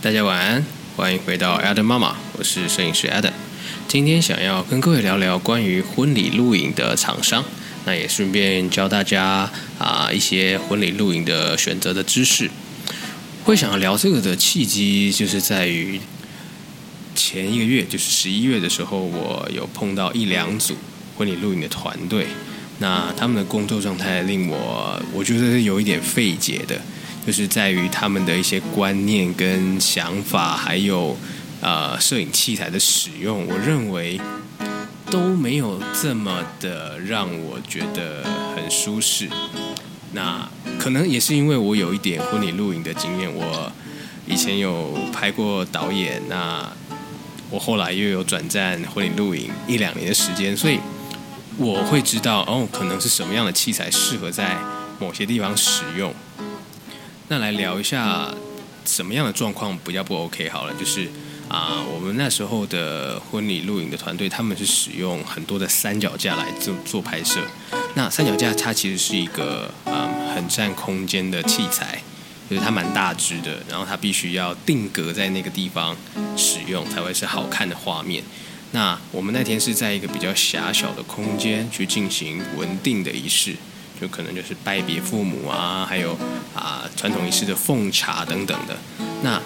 大家晚安，欢迎回到 Adam 妈妈，我是摄影师 Adam。今天想要跟各位聊聊关于婚礼录影的厂商，那也顺便教大家啊一些婚礼录影的选择的知识。会想要聊这个的契机，就是在于前一个月，就是十一月的时候，我有碰到一两组婚礼录影的团队，那他们的工作状态令我我觉得是有一点费解的。就是在于他们的一些观念跟想法，还有呃摄影器材的使用，我认为都没有这么的让我觉得很舒适。那可能也是因为我有一点婚礼录影的经验，我以前有拍过导演，那我后来又有转战婚礼录影一两年的时间，所以我会知道哦，可能是什么样的器材适合在某些地方使用。那来聊一下什么样的状况比较不 OK 好了，就是啊、我们那时候的婚礼录影的团队，他们是使用很多的三脚架来做做拍摄。那三脚架它其实是一个啊、呃、很占空间的器材，就是它蛮大只的，然后它必须要定格在那个地方使用才会是好看的画面。那我们那天是在一个比较狭小的空间去进行稳定的仪式。就可能就是拜别父母啊，还有啊传统仪式的奉茶等等的。那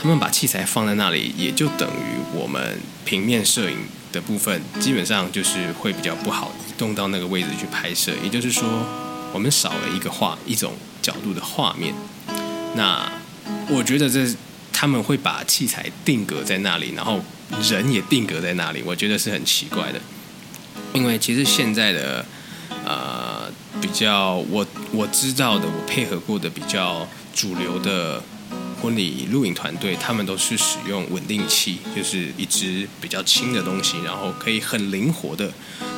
他们把器材放在那里，也就等于我们平面摄影的部分，基本上就是会比较不好移动到那个位置去拍摄。也就是说，我们少了一个画一种角度的画面。那我觉得这他们会把器材定格在那里，然后人也定格在那里，我觉得是很奇怪的。因为其实现在的。比较我我知道的，我配合过的比较主流的婚礼录影团队，他们都是使用稳定器，就是一支比较轻的东西，然后可以很灵活的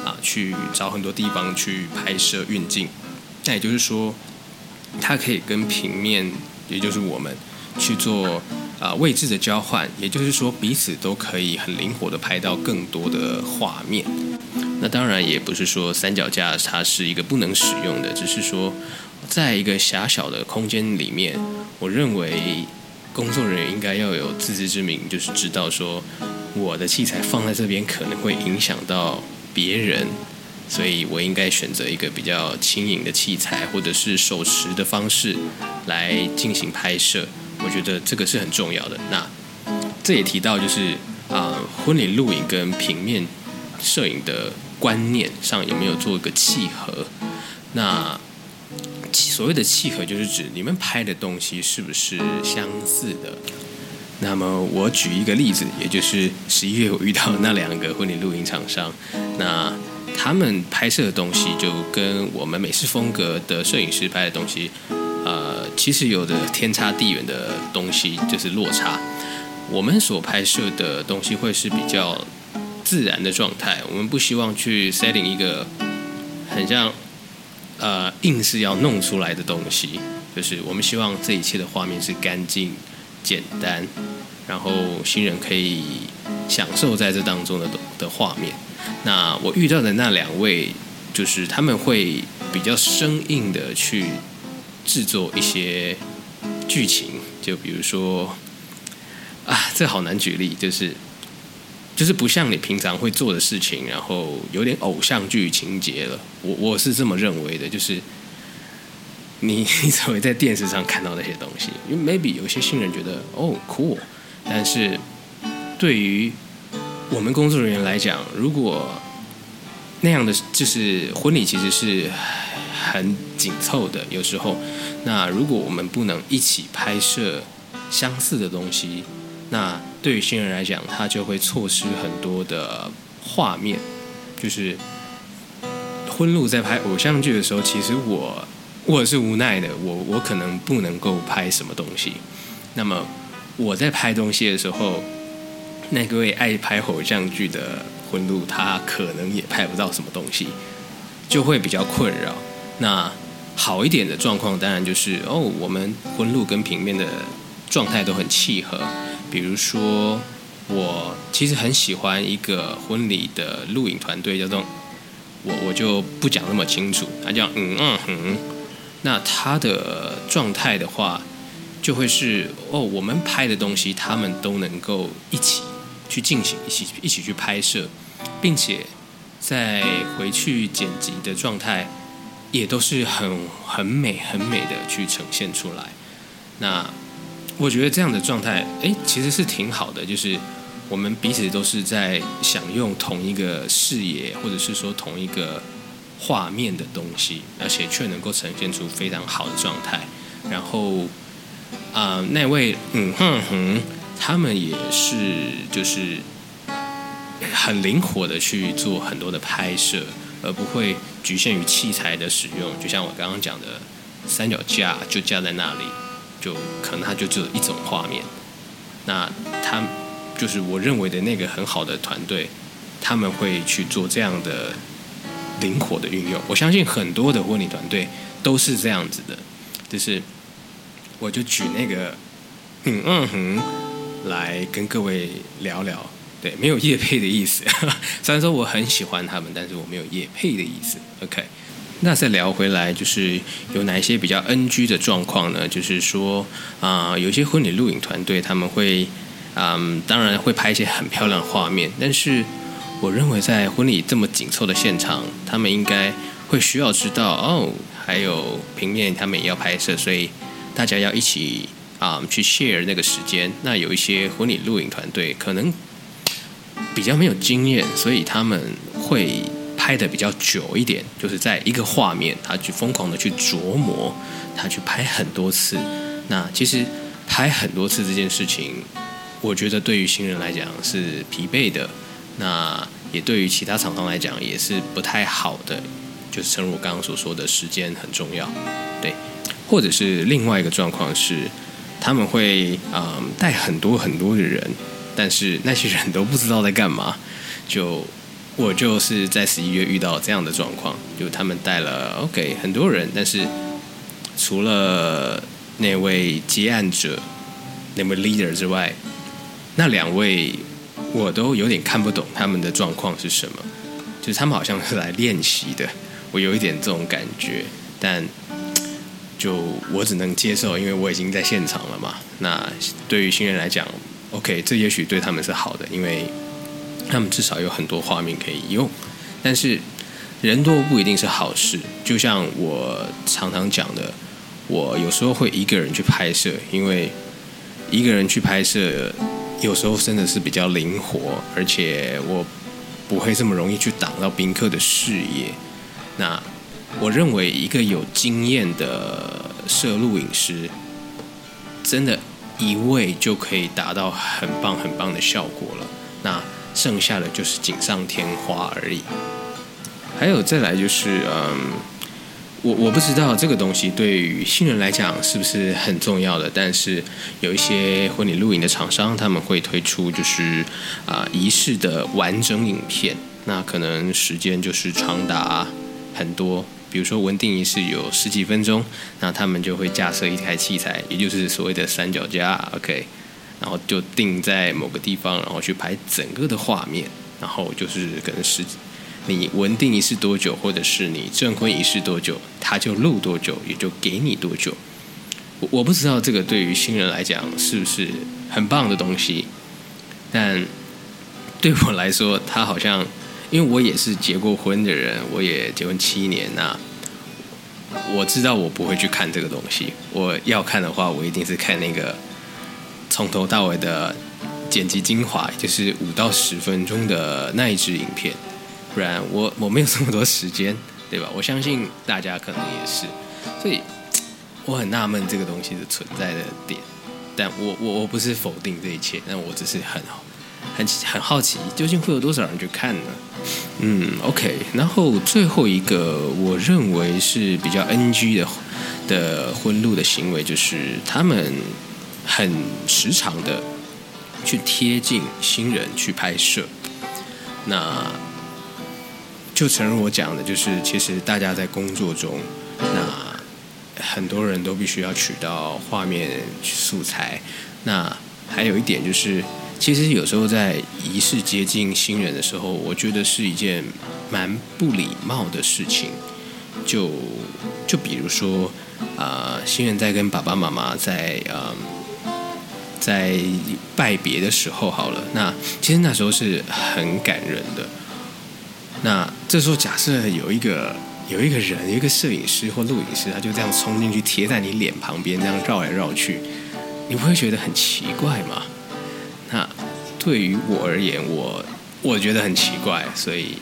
啊去找很多地方去拍摄运镜。那也就是说，它可以跟平面，也就是我们去做啊位置的交换，也就是说彼此都可以很灵活的拍到更多的画面。那当然也不是说三脚架它是一个不能使用的，只是说，在一个狭小的空间里面，我认为工作人员应该要有自知之明，就是知道说我的器材放在这边可能会影响到别人，所以我应该选择一个比较轻盈的器材，或者是手持的方式来进行拍摄。我觉得这个是很重要的。那这也提到就是啊、婚礼录影跟平面摄影的。观念上有没有做一个契合？那所谓的契合，就是指你们拍的东西是不是相似的？那么我举一个例子，也就是十一月我遇到那两个婚礼录音厂商，那他们拍摄的东西就跟我们美式风格的摄影师拍的东西，呃，其实有的天差地远的东西，就是落差。我们所拍摄的东西会是比较。自然的状态，我们不希望去 setting 一个很像呃硬是要弄出来的东西，就是我们希望这一切的画面是干净、简单，然后新人可以享受在这当中的的画面。那我遇到的那两位，就是他们会比较生硬的去制作一些剧情，就比如说啊，这好难举例，就是。就是不像你平常会做的事情，然后有点偶像剧情节了。我我是这么认为的，就是你 你只会在电视上看到那些东西，因为 maybe 有些新人觉得哦 cool，但是对于我们工作人员来讲，如果那样的就是婚礼其实是很紧凑的，有时候那如果我们不能一起拍摄相似的东西。那对于新人来讲，他就会错失很多的画面。就是婚录在拍偶像剧的时候，其实我我是无奈的，我我可能不能够拍什么东西。那么我在拍东西的时候，那个位爱拍偶像剧的婚录，他可能也拍不到什么东西，就会比较困扰。那好一点的状况，当然就是哦，我们婚录跟平面的状态都很契合。比如说，我其实很喜欢一个婚礼的录影团队，叫做我我就不讲那么清楚，他叫嗯嗯哼。那他的状态的话，就会是哦，我们拍的东西，他们都能够一起去进行，一起一起去拍摄，并且在回去剪辑的状态，也都是很很美很美的去呈现出来。那我觉得这样的状态，诶，其实是挺好的，就是我们彼此都是在享用同一个视野，或者是说同一个画面的东西，而且却能够呈现出非常好的状态，然后。啊、那位嗯哼哼，他们也是就是很灵活的去做很多的拍摄，而不会局限于器材的使用。就像我刚刚讲的，三脚架就架在那里，就可能它就只有一种画面。那他就是我认为的那个很好的团队，他们会去做这样的灵活的运用。我相信很多的婚礼团队都是这样子的，就是。我就举那个嗯嗯哼来跟各位聊聊，对，没有叶配的意思。虽然说我很喜欢他们，但是我没有叶配的意思。OK，那再聊回来，就是有哪一些比较 NG 的状况呢？就是说啊、呃，有些婚礼录影团队他们会嗯、当然会拍一些很漂亮的画面，但是我认为在婚礼这么紧凑的现场，他们应该会需要知道哦，还有平面他们也要拍摄，所以。大家要一起啊、去 share 那个时间。那有一些婚礼录影团队可能比较没有经验，所以他们会拍得比较久一点，就是在一个画面，他去疯狂的去琢磨，他去拍很多次。那其实拍很多次这件事情，我觉得对于新人来讲是疲惫的，那也对于其他厂商来讲也是不太好的。就是正如我刚刚所说的，时间很重要，对。或者是另外一个状况是，他们会嗯带很多很多的人，但是那些人都不知道在干嘛。就我就是在十一月遇到这样的状况，就他们带了 OK 很多人，但是除了那位接案者那位 leader 之外，那两位我都有点看不懂他们的状况是什么。就是他们好像是来练习的，我有一点这种感觉，但。就我只能接受，因为我已经在现场了嘛。那对于新人来讲，OK，这也许对他们是好的，因为他们至少有很多画面可以用。但是人多不一定是好事，就像我常常讲的，我有时候会一个人去拍摄，因为一个人去拍摄有时候真的是比较灵活，而且我不会这么容易去挡到宾客的视野。那我认为一个有经验的摄录影师，真的，一位就可以达到很棒很棒的效果了。剩下的就是锦上添花而已。还有再来就是，嗯，我我不知道这个东西对于新人来讲是不是很重要的，但是有一些婚礼录影的厂商，他们会推出就是啊仪式的完整影片，那可能时间就是长达很多。比如说文定仪式有十几分钟，那他们就会架设一台器材，也就是所谓的三脚架，OK，然后就定在某个地方，然后去拍整个的画面，然后就是可能是你文定仪式多久，或者是你证婚仪式多久，他就录多久，也就给你多久。我我不知道这个对于新人来讲是不是很棒的东西，但对我来说，他好像。因为我也是结过婚的人，我也结婚七年呐、我知道我不会去看这个东西。我要看的话，我一定是看那个从头到尾的剪辑精华，就是五到十分钟的那一支影片。不然我我没有这么多时间，对吧？我相信大家可能也是，所以我很纳闷这个东西的存在的点。但我我我不是否定这一切，但我只是很好。很很好奇，究竟会有多少人去看呢？嗯，OK。然后最后一个，我认为是比较 NG 的的婚录的行为，就是他们很时常的去贴近新人去拍摄。那就诚如我讲的，就是其实大家在工作中，那很多人都必须要取到画面素材。那还有一点就是。其实有时候在仪式接近新人的时候，我觉得是一件蛮不礼貌的事情。就就比如说，啊、新人在跟爸爸妈妈在呃在拜别的时候，好了，那其实那时候是很感人的。那这时候假设有一个有一个人，有一个摄影师或录影师，他就这样冲进去贴在你脸旁边，这样绕来绕去，你不会觉得很奇怪吗？那对于我而言，我我觉得很奇怪，所以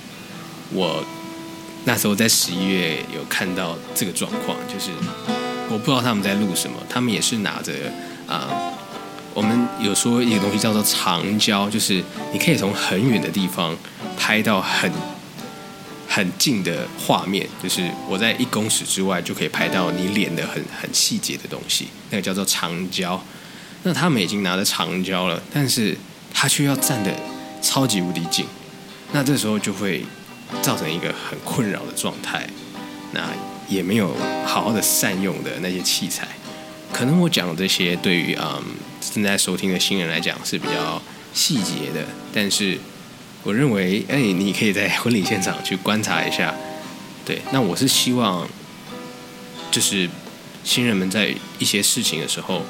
我那时候在十一月有看到这个状况，就是。我不知道他们在录什么，他们也是拿着啊、我们有说一个东西叫做长焦，就是你可以从很远的地方拍到很很近的画面，就是我在一公尺之外就可以拍到你脸的很很细节的东西，那个叫做长焦。那他们已经拿着长焦了，但是他却要站得超级无敌近，那这时候就会造成一个很困扰的状态。那也没有好好的善用的那些器材，可能我讲这些对于嗯正在收听的新人来讲是比较细节的，但是我认为哎，你可以在婚礼现场去观察一下。对，那我是希望就是新人们在一些事情的时候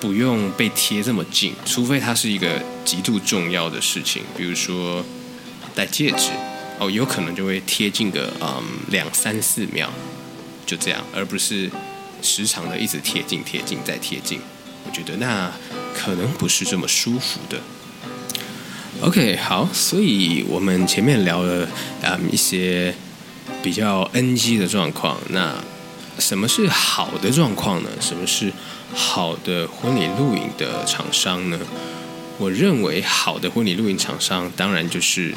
不用被贴这么近，除非它是一个极度重要的事情，比如说戴戒指。哦，有可能就会贴近个嗯两三四秒，就这样，而不是时常的一直贴近、贴近再贴近。觉得那可能不是这么舒服的。OK，好，所以我们前面聊了嗯一些比较 NG 的状况。那什么是好的状况呢？什么是好的婚礼录影的厂商呢？我认为好的婚礼录影厂商，当然就是。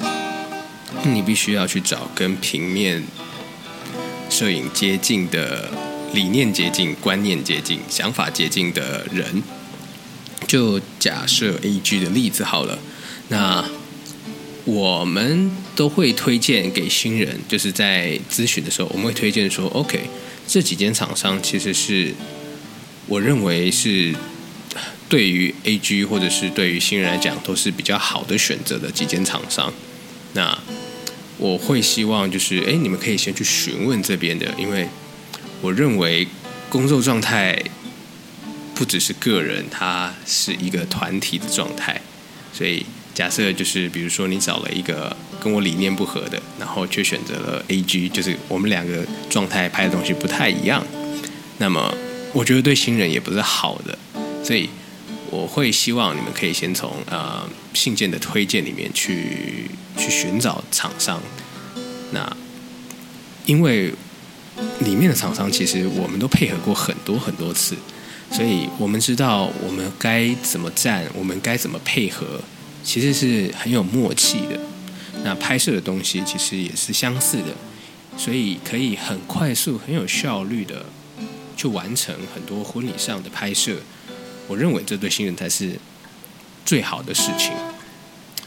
你必须要去找跟平面摄影接近的理念接近、观念接近、想法接近的人。就假设 AG 的例子好了，那我们都会推荐给新人，就是在咨询的时候，我们会推荐说：“OK，这几间厂商其实是我认为是对于 AG 或者是对于新人来讲都是比较好的选择的几间厂商。”那我会希望就是，哎，你们可以先去询问这边的，因为我认为工作状态不只是个人，它是一个团体的状态。所以假设就是，比如说你找了一个跟我理念不合的，然后却选择了 AG，就是我们两个状态拍的东西不太一样，那么我觉得对新人也不是好的，所以。我会希望你们可以先从呃信件的推荐里面去去寻找厂商，那因为里面的厂商其实我们都配合过很多很多次，所以我们知道我们该怎么站，我们该怎么配合，其实是很有默契的。那拍摄的东西其实也是相似的，所以可以很快速、很有效率的去完成很多婚礼上的拍摄。我认为这对新人才是最好的事情，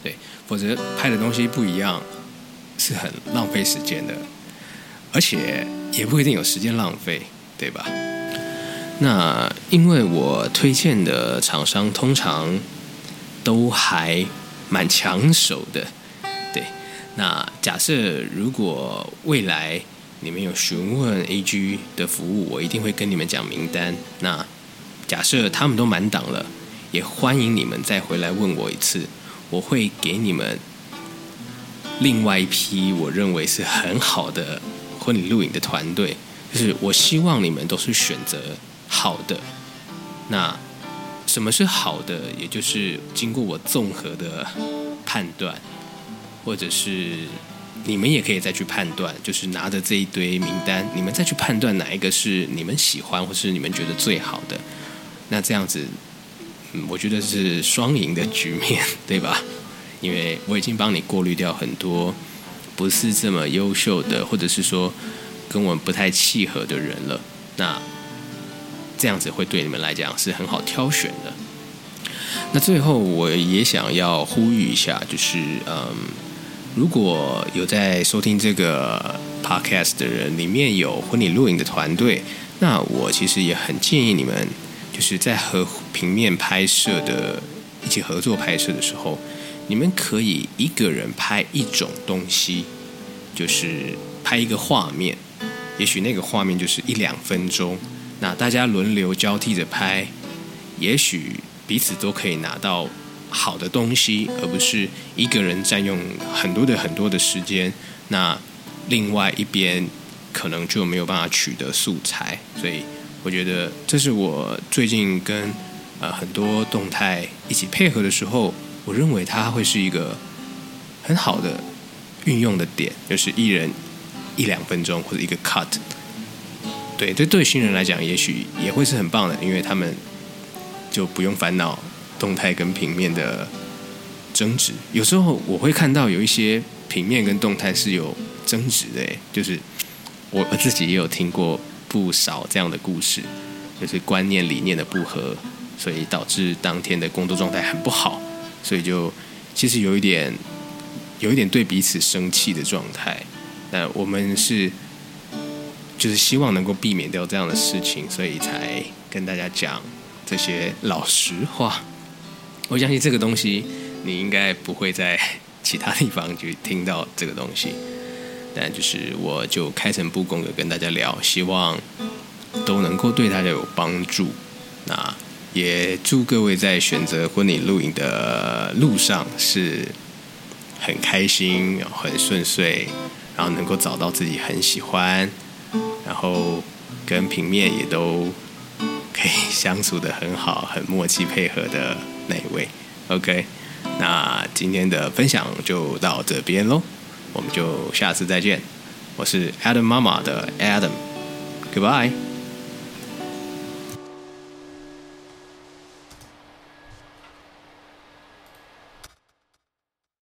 对，否则拍的东西不一样，是很浪费时间的，而且也不一定有时间浪费，对吧？那因为我推荐的厂商通常都还蛮抢手的，对。那假设如果未来你们有询问 AG 的服务，我一定会跟你们讲名单。那假设他们都满档了，也欢迎你们再回来问我一次，我会给你们另外一批我认为是很好的婚礼录影的团队。就是我希望你们都是选择好的。那什么是好的？也就是经过我综合的判断，或者是你们也可以再去判断，就是拿着这一堆名单，你们再去判断哪一个是你们喜欢，或是你们觉得最好的。那这样子，嗯，我觉得是双赢的局面，对吧？因为我已经帮你过滤掉很多不是这么优秀的，或者是说跟我们不太契合的人了。那这样子会对你们来讲是很好挑选的。那最后我也想要呼吁一下，就是嗯，如果有在收听这个 podcast 的人，里面有婚礼录影的团队，那我其实也很建议你们。就是在和平面拍摄的一起合作拍摄的时候，你们可以一个人拍一种东西，就是拍一个画面。也许那个画面就是一两分钟，那大家轮流交替着拍，也许彼此都可以拿到好的东西，而不是一个人占用很多的很多的时间，那另外一边可能就没有办法取得素材，所以我觉得这是我最近跟呃很多动态一起配合的时候，我认为它会是一个很好的。运用的点就是一人一两分钟或者一个 cut，对，这对新人来讲也许也会是很棒的，因为他们就不用烦恼动态跟平面的争执。有时候我会看到有一些平面跟动态是有争执的，就是我自己也有听过不少这样的故事，就是观念理念的不合，所以导致当天的工作状态很不好，所以就其实有一点。有一点对彼此生气的状态，那我们是就是希望能够避免掉这样的事情，所以才跟大家讲这些老实话。我相信这个东西你应该不会在其他地方去听到这个东西，但就是我就开诚布公的跟大家聊，希望都能够对大家有帮助。那也祝各位在选择婚礼录影的路上是。很开心，很顺遂，然后能够找到自己很喜欢，然后跟平面也都可以相处得很好，很默契配合的那一位。OK，那今天的分享就到这边喽，我们就下次再见。我是 Adam 妈妈的 Adam，Goodbye。